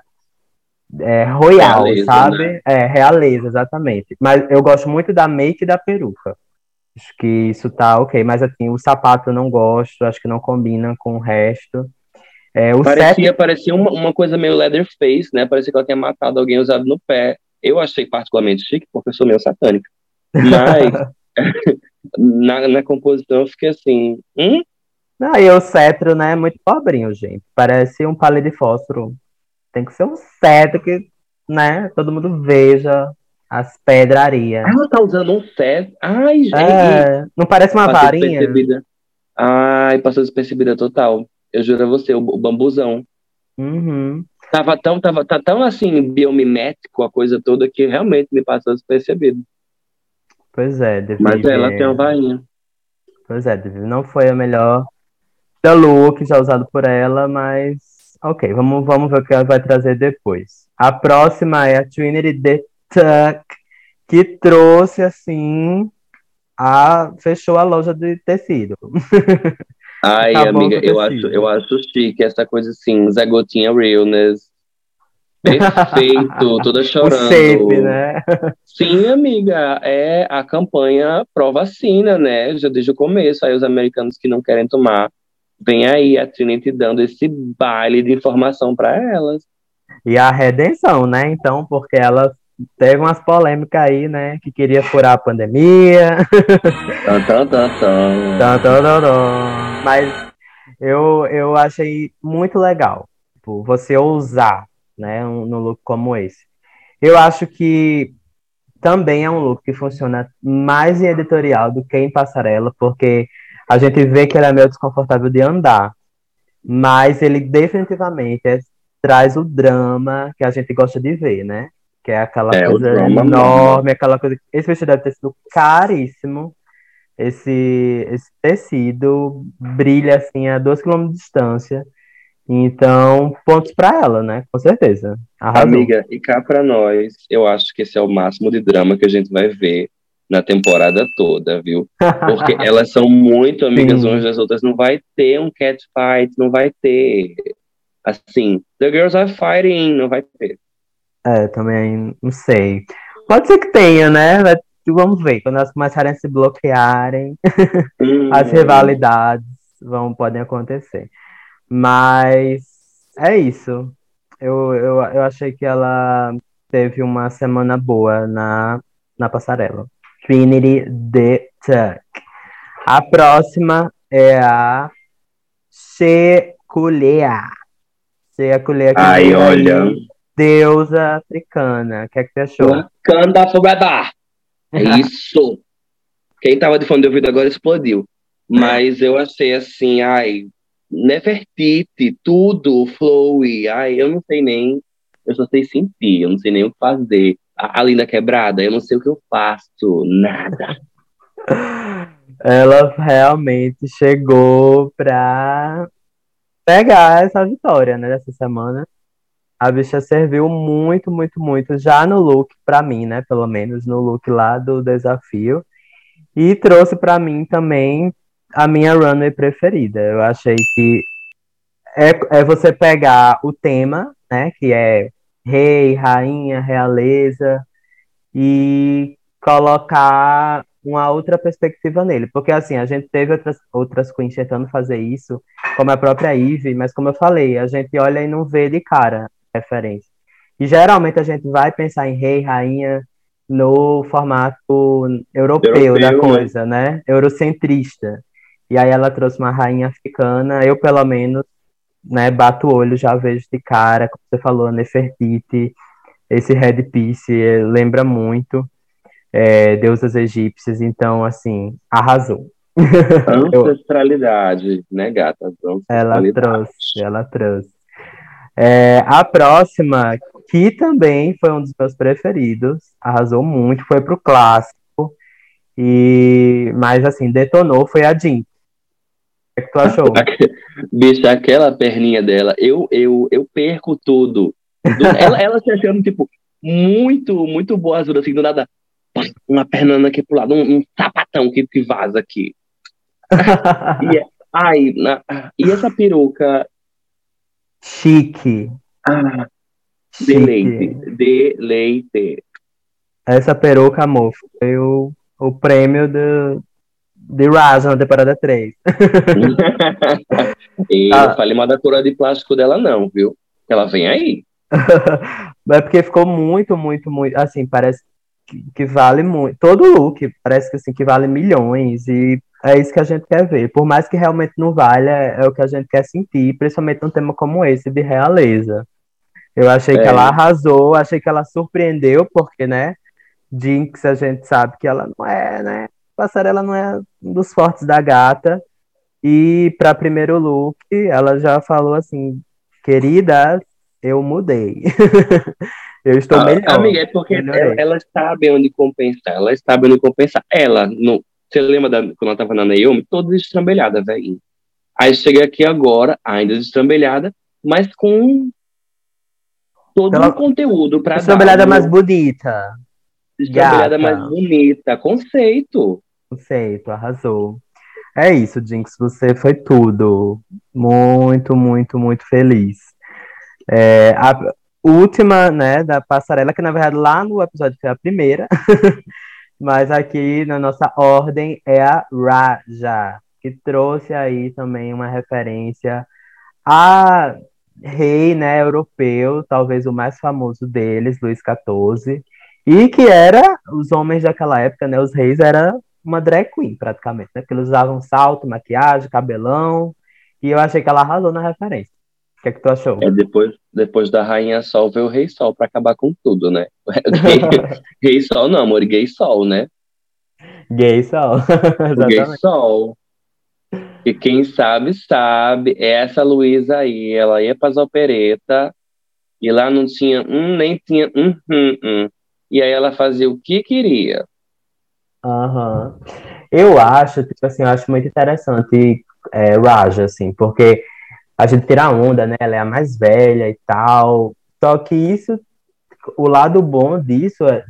é, royal, realeza, sabe? Né? É, realeza, exatamente. Mas eu gosto muito da make e da peruca. Acho que isso tá ok, mas assim, o sapato eu não gosto, acho que não combina com o resto. É, parecia set... parecia uma, uma coisa meio Leatherface, né? Parecia que ela tinha matado alguém usado no pé. Eu achei particularmente chique, porque eu sou meio satânica. Mas na, na composição eu fiquei assim. Hum? Não, e o cetro, né? É muito pobrinho, gente. Parece um palito de fósforo. Tem que ser um cetro que, né? Todo mundo veja as pedrarias. Ela tá usando um cetro. Ai, gente. É, não parece uma passou varinha? Ai, passou despercebida total. Eu juro a você, o, o bambuzão. Uhum. Tava tão, tava, tá tão assim, biomimético a coisa toda que realmente me passou despercebido. Pois é, Mas ela tem uma vainha. Pois é, não foi a melhor da look já usado por ela, mas ok, vamos, vamos ver o que ela vai trazer depois. A próxima é a Trinity The Tuck, que trouxe assim a fechou a loja de tecido. Ai, amiga, eu acho, eu acho chique essa coisa assim, Zé Gotinha Realness. Perfeito, toda chorando. O shape, né? Sim, amiga, é a campanha pró-vacina, né? Já desde o começo. Aí os americanos que não querem tomar, vem aí a Trinity dando esse baile de informação para elas. E a redenção, né? Então, porque ela teve umas polêmicas aí, né? Que queria furar a pandemia. Tum, tum, tum, tum. Mas eu, eu achei muito legal tipo, você ousar né, um, no look como esse. Eu acho que também é um look que funciona mais em editorial do que em passarela, porque a gente vê que ele é meio desconfortável de andar, mas ele definitivamente é, traz o drama que a gente gosta de ver, né? Que é aquela é, coisa enorme, aquela coisa. Esse vestido deve ter sido caríssimo. Esse, esse tecido brilha assim a dois quilômetros de distância. Então, pontos para ela, né? Com certeza. Arrasou. Amiga, e cá para nós, eu acho que esse é o máximo de drama que a gente vai ver na temporada toda, viu? Porque elas são muito amigas Sim. umas das outras. Não vai ter um catfight, não vai ter. Assim, the girls are fighting, não vai ter. É, também não sei. Pode ser que tenha, né? Vamos ver, quando elas começarem a se bloquearem, hum. as rivalidades vão, podem acontecer. Mas é isso. Eu, eu, eu achei que ela teve uma semana boa na, na passarela. Trinity the Tuck. A próxima é a Shekulea. Shekulea. Ai, olha. Deusa africana. O que é que você achou? Wakanda forever. É isso. Quem tava de fone de ouvido agora explodiu. Mas eu achei assim, ai, Nefertiti, tudo, Flowy, ai, eu não sei nem, eu só sei sentir, eu não sei nem o que fazer. A, a linda quebrada, eu não sei o que eu faço, nada. Ela realmente chegou pra pegar essa vitória, né, dessa semana. A bicha serviu muito, muito, muito, já no look, pra mim, né, pelo menos, no look lá do desafio. E trouxe para mim também a minha runway preferida. Eu achei que é, é você pegar o tema, né, que é rei, rainha, realeza, e colocar uma outra perspectiva nele. Porque, assim, a gente teve outras, outras queens tentando fazer isso, como a própria Eve, mas como eu falei, a gente olha e não vê de cara referência. E geralmente a gente vai pensar em rei, rainha, no formato europeu, europeu da coisa, né? Eurocentrista. E aí ela trouxe uma rainha africana, eu pelo menos, né, bato o olho, já vejo de cara, como você falou, a Nefertiti, esse headpiece eh, lembra muito é, deusas egípcias, então, assim, arrasou. Ancestralidade, né, gata? Ela trouxe, ela trouxe. É, a próxima, que também foi um dos meus preferidos, arrasou muito, foi pro clássico, e mas assim, detonou, foi a Jean que, tu achou? Bicho, aquela perninha dela, eu, eu, eu perco tudo. ela, ela se achando, tipo, muito, muito boa azul, assim, do nada, uma pernana aqui pro lado, um, um sapatão que, que vaza aqui. e, é, ai, na, e essa peruca? Chique. Ah, Chique. deleite, deleite. Essa peruca, amor, foi o, o prêmio do, de Raz na temporada 3. e ah. não falei mal da cor de plástico dela, não, viu? Ela vem aí. é porque ficou muito, muito, muito. Assim, parece que, que, vale muito. Todo look parece que, assim, que vale milhões. E é isso que a gente quer ver. Por mais que realmente não valha, é, é o que a gente quer sentir, principalmente num tema como esse, de realeza. Eu achei é. que ela arrasou, achei que ela surpreendeu, porque, né? Jinx, a gente sabe que ela não é, né? Passarela não é um dos fortes da gata. E para primeiro look, ela já falou assim: querida, eu mudei. eu estou ah, melhor. Amiga, é porque ela, sabe onde compensar. Ela sabe onde compensar. Ela, no, Você lembra da, quando ela tava na Naomi? Toda destrambelhada, velho. Aí chega aqui agora, ainda destrambelhada, mas com todo o conteúdo para dar. Destrambelhada mais bonita. Destrambelhada mais bonita. Conceito. Conceito, arrasou. É isso, Jinx, você foi tudo. Muito, muito, muito feliz. É, a última, né, da passarela, que na verdade lá no episódio foi a primeira, mas aqui na nossa ordem é a Raja, que trouxe aí também uma referência a rei, né, europeu, talvez o mais famoso deles, Luís XIV, e que era, os homens daquela época, né, os reis, era uma drag queen, praticamente, né? Porque eles usavam salto, maquiagem, cabelão. E eu achei que ela arrasou na referência. O que é que tu achou? É depois, depois da Rainha Sol veio o Rei Sol para acabar com tudo, né? Rei Sol não, amor, Gay Sol, né? Gay Sol. Gay Sol. E quem sabe, sabe. Essa Luísa aí, ela ia para as operetas e lá não tinha um, nem tinha um, um, um. E aí ela fazia o que queria. Aham. Eu acho, tipo assim, eu acho muito interessante é, Raja, assim, porque a gente tira a onda, né? Ela é a mais velha e tal. Só que isso, o lado bom disso é,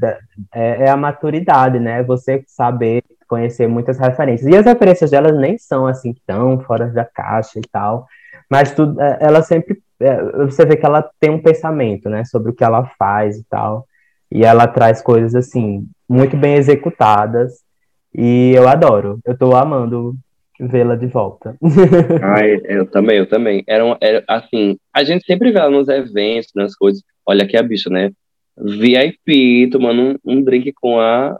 é, é a maturidade, né? Você saber conhecer muitas referências. E as referências delas nem são assim tão fora da caixa e tal. Mas tudo, é, ela sempre. É, você vê que ela tem um pensamento, né? Sobre o que ela faz e tal. E ela traz coisas assim muito bem executadas. E eu adoro. Eu tô amando vê-la de volta. Ai, eu também, eu também. Era, um, era assim, a gente sempre vê ela nos eventos, nas coisas. Olha aqui a bicha, né? VIP, tomando um, um drink com a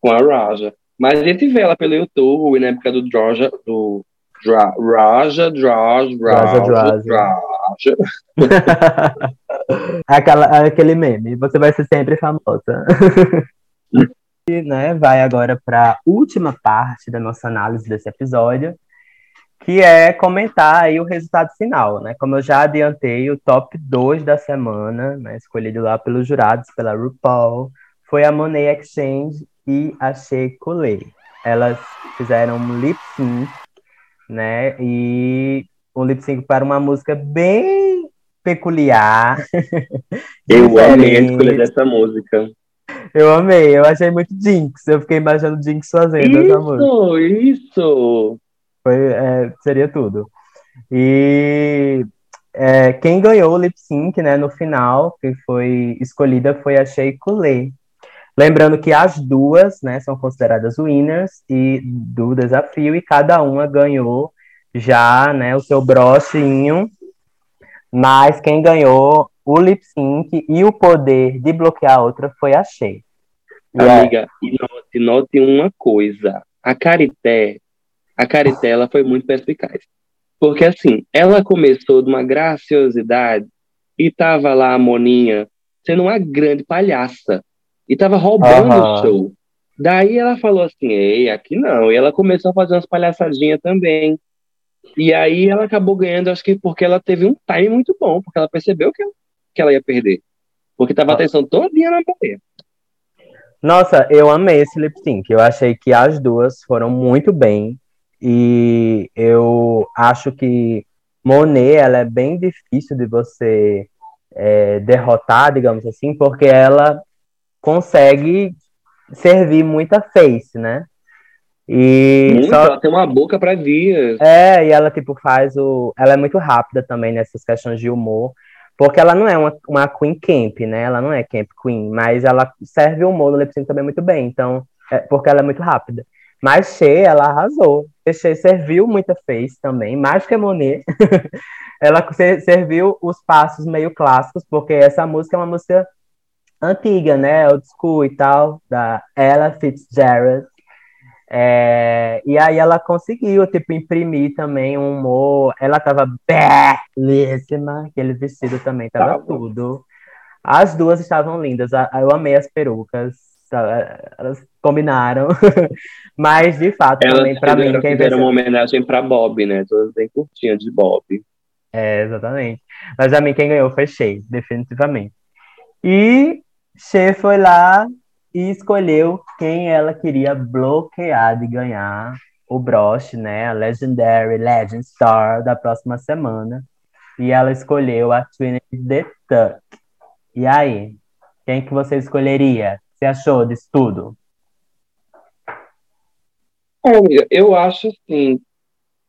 com a Raja. Mas a gente vê ela pelo YouTube, na época do Droja, do Dra, Raja, Droja, Raja, Raja. Aquela, aquele meme, você vai ser sempre famosa. e, né, vai agora para a última parte da nossa análise desse episódio, que é comentar aí o resultado final, né? Como eu já adiantei, o top 2 da semana, né, escolhido lá pelos jurados, pela RuPaul, foi a Monet Exchange e a Shea Coulee. Elas fizeram um lip sync, né? E um lip sync para uma música bem peculiar. Eu amei a escolha dessa música. Eu amei, eu achei muito Jinx. Eu fiquei imaginando Jinx fazendo isso, essa música. Isso, Foi, é, seria tudo. E é, quem ganhou o lip sync, né, no final, que foi escolhida, foi a Shea Coulee. Lembrando que as duas, né, são consideradas winners e do desafio e cada uma ganhou já, né, o seu brochinho mas quem ganhou o lip sync e o poder de bloquear a outra foi a Shea. Amiga, é. e note, note uma coisa. A Carité, a Carité, ela foi muito perspicaz. Porque assim, ela começou de uma graciosidade e tava lá a Moninha sendo uma grande palhaça. E tava roubando uhum. o show. Daí ela falou assim, ei, aqui não. E ela começou a fazer umas palhaçadinhas também. E aí ela acabou ganhando, acho que porque ela teve um time muito bom, porque ela percebeu que, que ela ia perder. Porque tava a atenção todinha na mulher. Nossa, eu amei esse lip sync. Eu achei que as duas foram muito bem. E eu acho que Monet, ela é bem difícil de você é, derrotar, digamos assim, porque ela consegue servir muita face, né? E muito, só... ela tem uma boca para dias. É, e ela tipo faz o, ela é muito rápida também nessas questões de humor, porque ela não é uma, uma queen camp, né? Ela não é camp queen, mas ela serve o humor no lip sync também muito bem, então, é porque ela é muito rápida. Mas Shea, ela arrasou. Shea serviu muita face também, mais que a Monet. ela serviu os passos meio clássicos, porque essa música é uma música antiga, né? Old school e tal, da Ella Fitzgerald. É, e aí ela conseguiu, tipo, imprimir também um humor. Ela tava belíssima, aquele vestido também tava tá tudo. As duas estavam lindas, eu amei as perucas, elas combinaram. Mas, de fato, elas também pra mim... Quem fizeram uma homenagem pra Bob, né? Todas bem curtinhas de Bob. É, exatamente. Mas a mim quem ganhou foi Shea, definitivamente. E Shea foi lá e escolheu quem ela queria bloquear de ganhar o broche, né? A Legendary Legend Star da próxima semana. E ela escolheu a Trinity the Tuck. E aí, quem que você escolheria? Você achou disso tudo? Olha, eu acho assim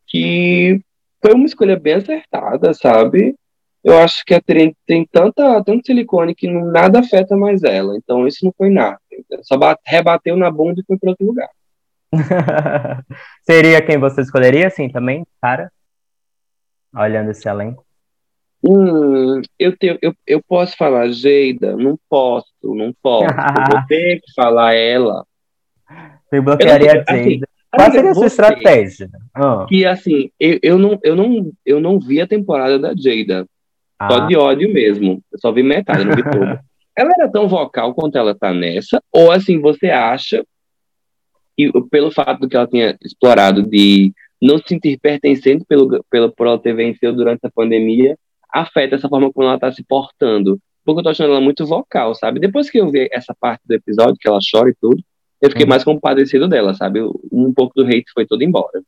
que foi uma escolha bem acertada, sabe? Eu acho que a Trinity tem tanta, tanto silicone que nada afeta mais ela. Então isso não foi nada. Só bate, rebateu na bunda e foi para outro lugar. Seria quem você escolheria, assim, também, cara? Olhando esse elenco. Hum, eu, tenho, eu, eu posso falar Geida? Não posso, não posso. eu vou ter que falar ela. Você bloquearia a Geida. Assim, Qual seria a sua estratégia? Ah. Que assim, eu, eu, não, eu, não, eu não vi a temporada da Jada. Ah. Só de ódio mesmo. Eu só vi metade, não vi tudo. ela era tão vocal quanto ela tá nessa? Ou assim, você acha que pelo fato que ela tinha explorado de não se sentir pertencente pelo, pelo, por ela ter vencido durante a pandemia, afeta essa forma como ela tá se portando? Porque eu tô achando ela muito vocal, sabe? Depois que eu vi essa parte do episódio, que ela chora e tudo, eu fiquei uhum. mais compadecido dela, sabe? Um pouco do hate foi todo embora.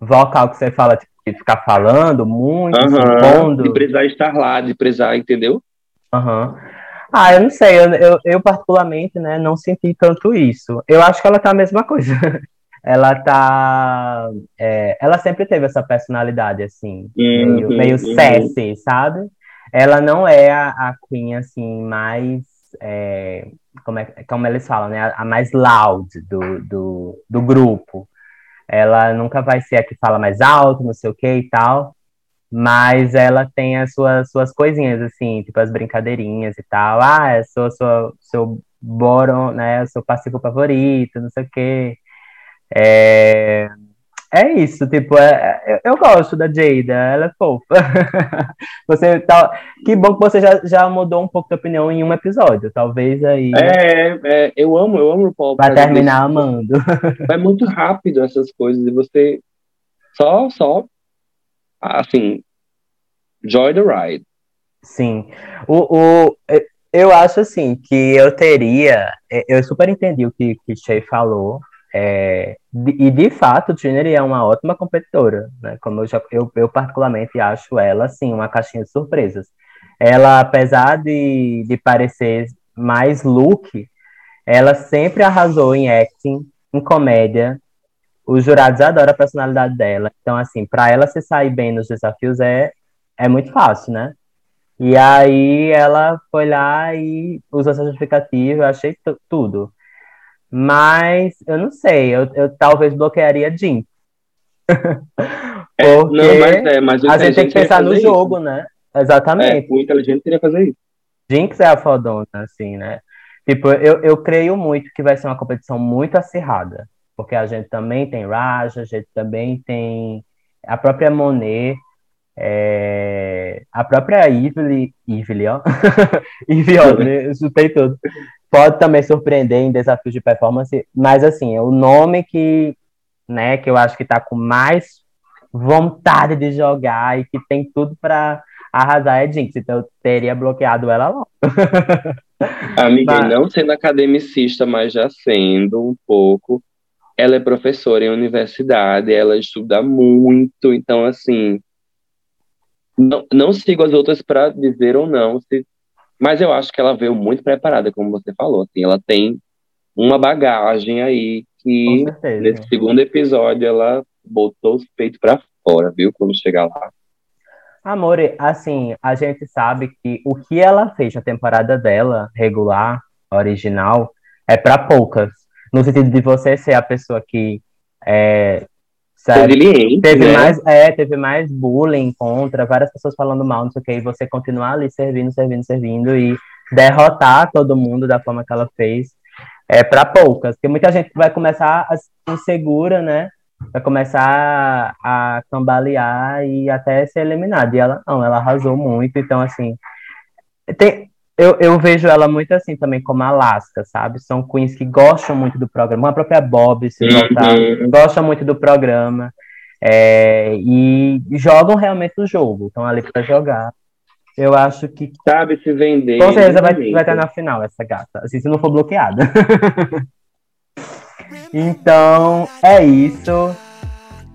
Vocal que você fala, tipo, de ficar falando muito, uhum, De precisar estar lá, de precisar, entendeu? Uhum. Ah, eu não sei, eu, eu, eu, particularmente, né, não senti tanto isso. Eu acho que ela tá a mesma coisa. ela tá. É, ela sempre teve essa personalidade, assim, uhum, meio, meio uhum. sassy, sabe? Ela não é a, a Queen, assim, mais. É, como, é, como eles falam, né? A, a mais loud do, do, do grupo. Ela nunca vai ser a que fala mais alto, não sei o que e tal. Mas ela tem as suas, suas coisinhas, assim, tipo as brincadeirinhas e tal. Ah, eu sou, sou seu Boron, né? Eu sou passivo favorito, não sei o quê. É, é isso, tipo, é, é, eu gosto da Jada, ela é fofa. você tá, que bom que você já, já mudou um pouco de opinião em um episódio, talvez aí. É, é eu amo, eu amo o Paul. Vai terminar amando. Vai muito rápido essas coisas e você só, só, assim, joy the ride. Sim, o, o, eu acho assim que eu teria, eu super entendi o que o Shea falou, é, e de fato, Trinity é uma ótima competidora, né? Como eu, já, eu, eu particularmente acho ela, assim, uma caixinha de surpresas. Ela, apesar de, de parecer mais look, ela sempre arrasou em acting, em comédia. Os jurados adoram a personalidade dela. Então, assim, para ela se sair bem nos desafios é, é muito fácil, né? E aí ela foi lá e usou essa justificativa, eu achei tudo. Mas eu não sei, eu, eu talvez bloquearia Jim. É, Porque não, mas, é, mas a gente tem que pensar no jogo, isso. né? Exatamente. É, o inteligente queria fazer isso. Jinx é a fodona, assim, né? Tipo, eu, eu creio muito que vai ser uma competição muito acirrada. Porque a gente também tem Raja, a gente também tem a própria Monet, é, a própria Ivy, Ivy, ó. Ivy, ó, eu chutei tudo pode também surpreender em desafios de performance, mas assim, o nome que, né, que eu acho que está com mais vontade de jogar e que tem tudo para arrasar é Jinx, então eu teria bloqueado ela logo. Amiga, mas... não sendo academicista, mas já sendo um pouco, ela é professora em universidade, ela estuda muito, então assim, não, não sigo as outras para dizer ou não se mas eu acho que ela veio muito preparada, como você falou. Assim, ela tem uma bagagem aí que nesse segundo episódio ela botou os peitos para fora, viu? Quando chegar lá. Amor, assim, a gente sabe que o que ela fez na temporada dela, regular, original, é para poucas. No sentido de você ser a pessoa que é, Sabe? teve né? mais, é, teve mais bullying contra várias pessoas falando mal, não sei o que, e você continuar ali servindo, servindo, servindo e derrotar todo mundo da forma que ela fez é para poucas, porque muita gente vai começar insegura, né? Vai começar a, a cambalear e até ser eliminada. E ela não, ela arrasou muito, então assim, tem, eu, eu vejo ela muito assim também como Alaska, sabe? São queens que gostam muito do programa. A própria Bob, se voltar, uhum. gosta muito do programa. É, e jogam realmente o jogo, estão ali para jogar. Eu acho que. Sabe se vender. Com certeza vai, vai estar na final essa gata. Assim, se não for bloqueada. então, é isso.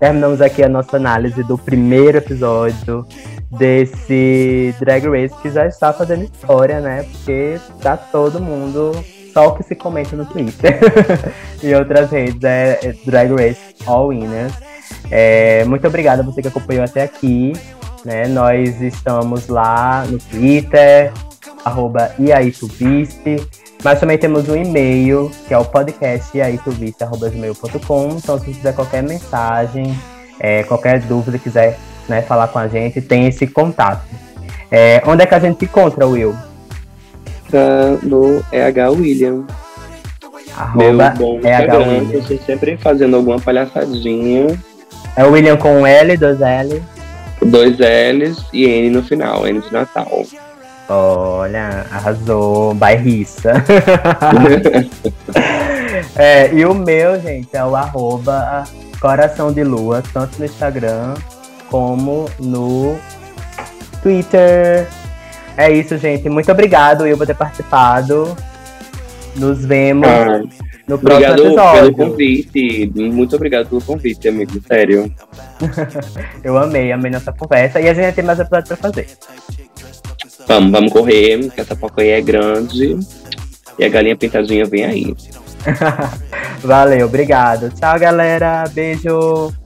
Terminamos aqui a nossa análise do primeiro episódio desse Drag Race que já está fazendo história, né? Porque tá todo mundo. Só o que se comenta no Twitter e outras redes é, é Drag Race All Winners. É, muito obrigada a você que acompanhou até aqui. Né? Nós estamos lá no Twitter, arroba mas também temos um e-mail, que é o podcast iaituviste.gmail.com. Então, se quiser qualquer mensagem, é, qualquer dúvida, quiser né, falar com a gente, tem esse contato. É, onde é que a gente encontra, Will? Tá no EH William. Arroba Meu bom EH William. Eu sempre fazendo alguma palhaçadinha. É o William com L, dois L. Dois L's e N no final, N de Natal. Olha, arrasou, bairrista. é, e o meu, gente, é o arroba Coração de Lua, tanto no Instagram como no Twitter. É isso, gente. Muito obrigado, Will, por ter participado. Nos vemos ah, no próximo obrigado episódio. pelo convite. Muito obrigado pelo convite, amigo. Sério. Eu amei, amei nossa conversa. E a gente tem mais episódios pra fazer. Vamos, vamos correr, que essa aí é grande. E a galinha pintadinha vem aí. Valeu, obrigado. Tchau, galera. Beijo.